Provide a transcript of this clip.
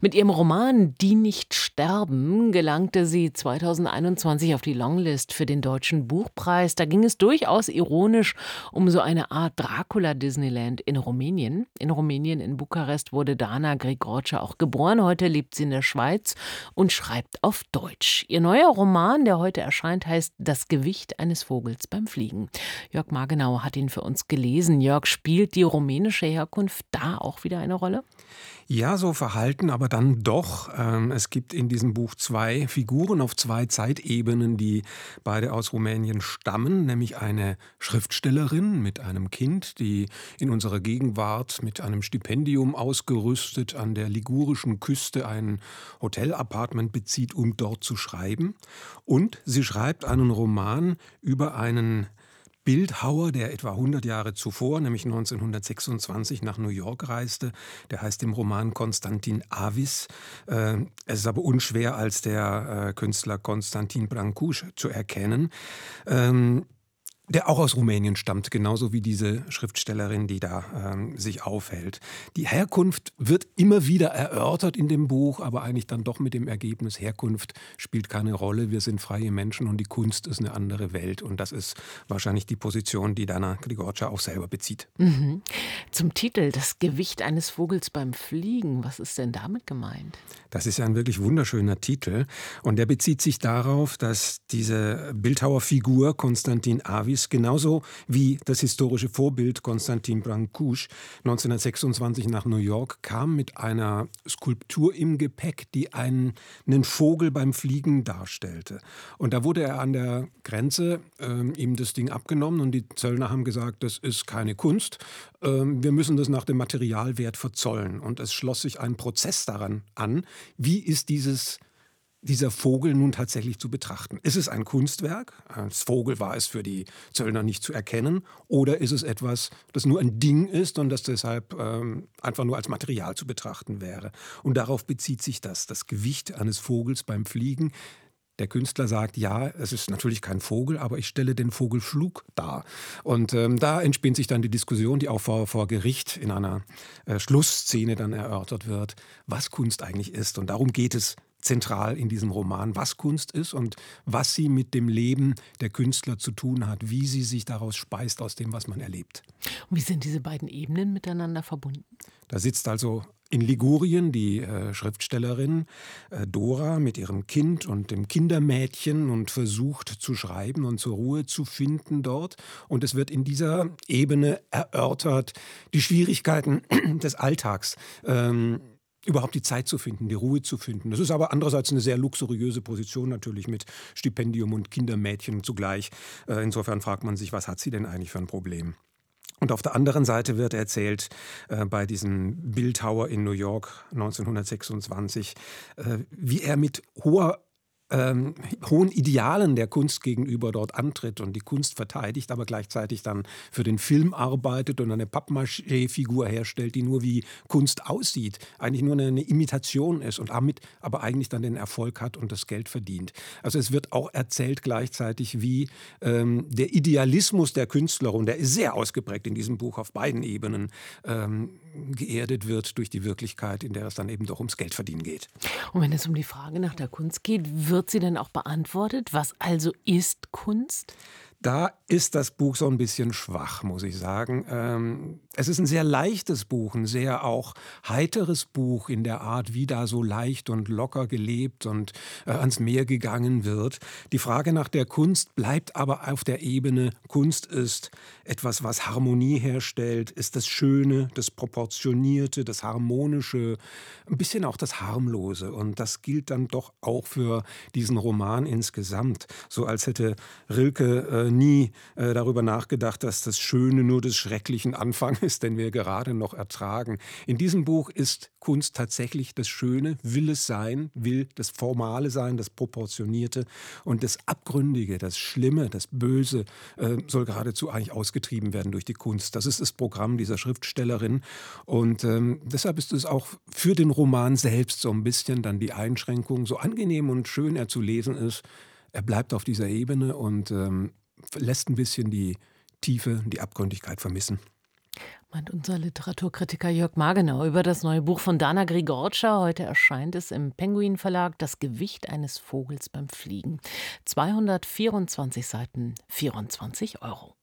Mit ihrem Roman Die nicht sterben gelangte sie 2021 auf die Longlist für den Deutschen Buchpreis. Da ging es durchaus ironisch um so eine Art Dracula-Disneyland in Rumänien. In Rumänien, in Bukarest, wurde Dana Grigorcia auch geboren. Heute lebt sie in der Schweiz und schreibt auf Deutsch. Ihr neuer Roman, der heute erscheint, heißt Das Gewicht eines Vogels beim Fliegen. Jörg Margenau hat ihn für uns gelesen. Jörg, spielt die rumänische Herkunft da auch wieder eine Rolle? Ja, so verhalten, aber dann doch. Ähm, es gibt in diesem Buch zwei Figuren auf zwei Zeitebenen, die beide aus Rumänien stammen, nämlich eine Schriftstellerin mit einem Kind, die in unserer Gegenwart mit einem Stipendium ausgerüstet an der ligurischen Küste ein Hotelapartment bezieht, um dort zu schreiben. Und sie schreibt einen Roman über einen Bildhauer, der etwa 100 Jahre zuvor, nämlich 1926, nach New York reiste. Der heißt im Roman Konstantin Avis. Äh, es ist aber unschwer als der äh, Künstler Konstantin Brancusch zu erkennen. Der auch aus Rumänien stammt, genauso wie diese Schriftstellerin, die da ähm, sich aufhält. Die Herkunft wird immer wieder erörtert in dem Buch, aber eigentlich dann doch mit dem Ergebnis, Herkunft spielt keine Rolle, wir sind freie Menschen und die Kunst ist eine andere Welt. Und das ist wahrscheinlich die Position, die Dana Grigorcia auch selber bezieht. Mhm. Zum Titel, das Gewicht eines Vogels beim Fliegen, was ist denn damit gemeint? Das ist ja ein wirklich wunderschöner Titel und der bezieht sich darauf, dass diese Bildhauerfigur Konstantin Avi Paris, genauso wie das historische Vorbild Konstantin Brancusch 1926 nach New York kam mit einer Skulptur im Gepäck, die einen, einen Vogel beim Fliegen darstellte. Und da wurde er an der Grenze äh, ihm das Ding abgenommen und die Zöllner haben gesagt, das ist keine Kunst, äh, wir müssen das nach dem Materialwert verzollen. Und es schloss sich ein Prozess daran an, wie ist dieses dieser Vogel nun tatsächlich zu betrachten? Ist es ein Kunstwerk? Als Vogel war es für die Zöllner nicht zu erkennen. Oder ist es etwas, das nur ein Ding ist und das deshalb ähm, einfach nur als Material zu betrachten wäre? Und darauf bezieht sich das, das Gewicht eines Vogels beim Fliegen. Der Künstler sagt, ja, es ist natürlich kein Vogel, aber ich stelle den Vogelflug dar. Und ähm, da entspinnt sich dann die Diskussion, die auch vor, vor Gericht in einer äh, Schlussszene dann erörtert wird, was Kunst eigentlich ist. Und darum geht es zentral in diesem Roman, was Kunst ist und was sie mit dem Leben der Künstler zu tun hat, wie sie sich daraus speist aus dem, was man erlebt. Und wie sind diese beiden Ebenen miteinander verbunden? Da sitzt also in Ligurien die äh, Schriftstellerin äh, Dora mit ihrem Kind und dem Kindermädchen und versucht zu schreiben und zur Ruhe zu finden dort. Und es wird in dieser Ebene erörtert die Schwierigkeiten des Alltags. Ähm, überhaupt die Zeit zu finden, die Ruhe zu finden. Das ist aber andererseits eine sehr luxuriöse Position natürlich mit Stipendium und Kindermädchen zugleich. Äh, insofern fragt man sich, was hat sie denn eigentlich für ein Problem? Und auf der anderen Seite wird erzählt, äh, bei diesem Bildhauer in New York 1926, äh, wie er mit hoher ähm, hohen Idealen der Kunst gegenüber dort antritt und die Kunst verteidigt, aber gleichzeitig dann für den Film arbeitet und eine Pappmaché-Figur herstellt, die nur wie Kunst aussieht, eigentlich nur eine, Imitation ist und damit aber eigentlich dann den Erfolg hat und das Geld verdient. Also es wird auch erzählt gleichzeitig, wie ähm, der Idealismus der Künstlerin, der ist sehr ausgeprägt in diesem Buch auf beiden Ebenen, ähm, geerdet wird durch die Wirklichkeit, in der es dann eben doch ums Geldverdienen geht. Und wenn es um die Frage nach der Kunst geht, wird sie denn auch beantwortet? Was also ist Kunst? Da ist das Buch so ein bisschen schwach, muss ich sagen. Ähm, es ist ein sehr leichtes Buch, ein sehr auch heiteres Buch in der Art, wie da so leicht und locker gelebt und äh, ans Meer gegangen wird. Die Frage nach der Kunst bleibt aber auf der Ebene, Kunst ist etwas, was Harmonie herstellt, ist das Schöne, das Proportionierte, das Harmonische, ein bisschen auch das Harmlose. Und das gilt dann doch auch für diesen Roman insgesamt. So als hätte Rilke äh, nie äh, darüber nachgedacht, dass das Schöne nur des schrecklichen Anfang ist, den wir gerade noch ertragen. In diesem Buch ist Kunst tatsächlich das Schöne, will es sein, will das Formale sein, das Proportionierte und das Abgründige, das Schlimme, das Böse äh, soll geradezu eigentlich ausgetrieben werden durch die Kunst. Das ist das Programm dieser Schriftstellerin und ähm, deshalb ist es auch für den Roman selbst so ein bisschen dann die Einschränkung, so angenehm und schön er zu lesen ist. Er bleibt auf dieser Ebene und ähm, lässt ein bisschen die Tiefe, die Abgründigkeit vermissen. Meint unser Literaturkritiker Jörg Margenau über das neue Buch von Dana Grigorcia. Heute erscheint es im Penguin Verlag Das Gewicht eines Vogels beim Fliegen. 224 Seiten, 24 Euro.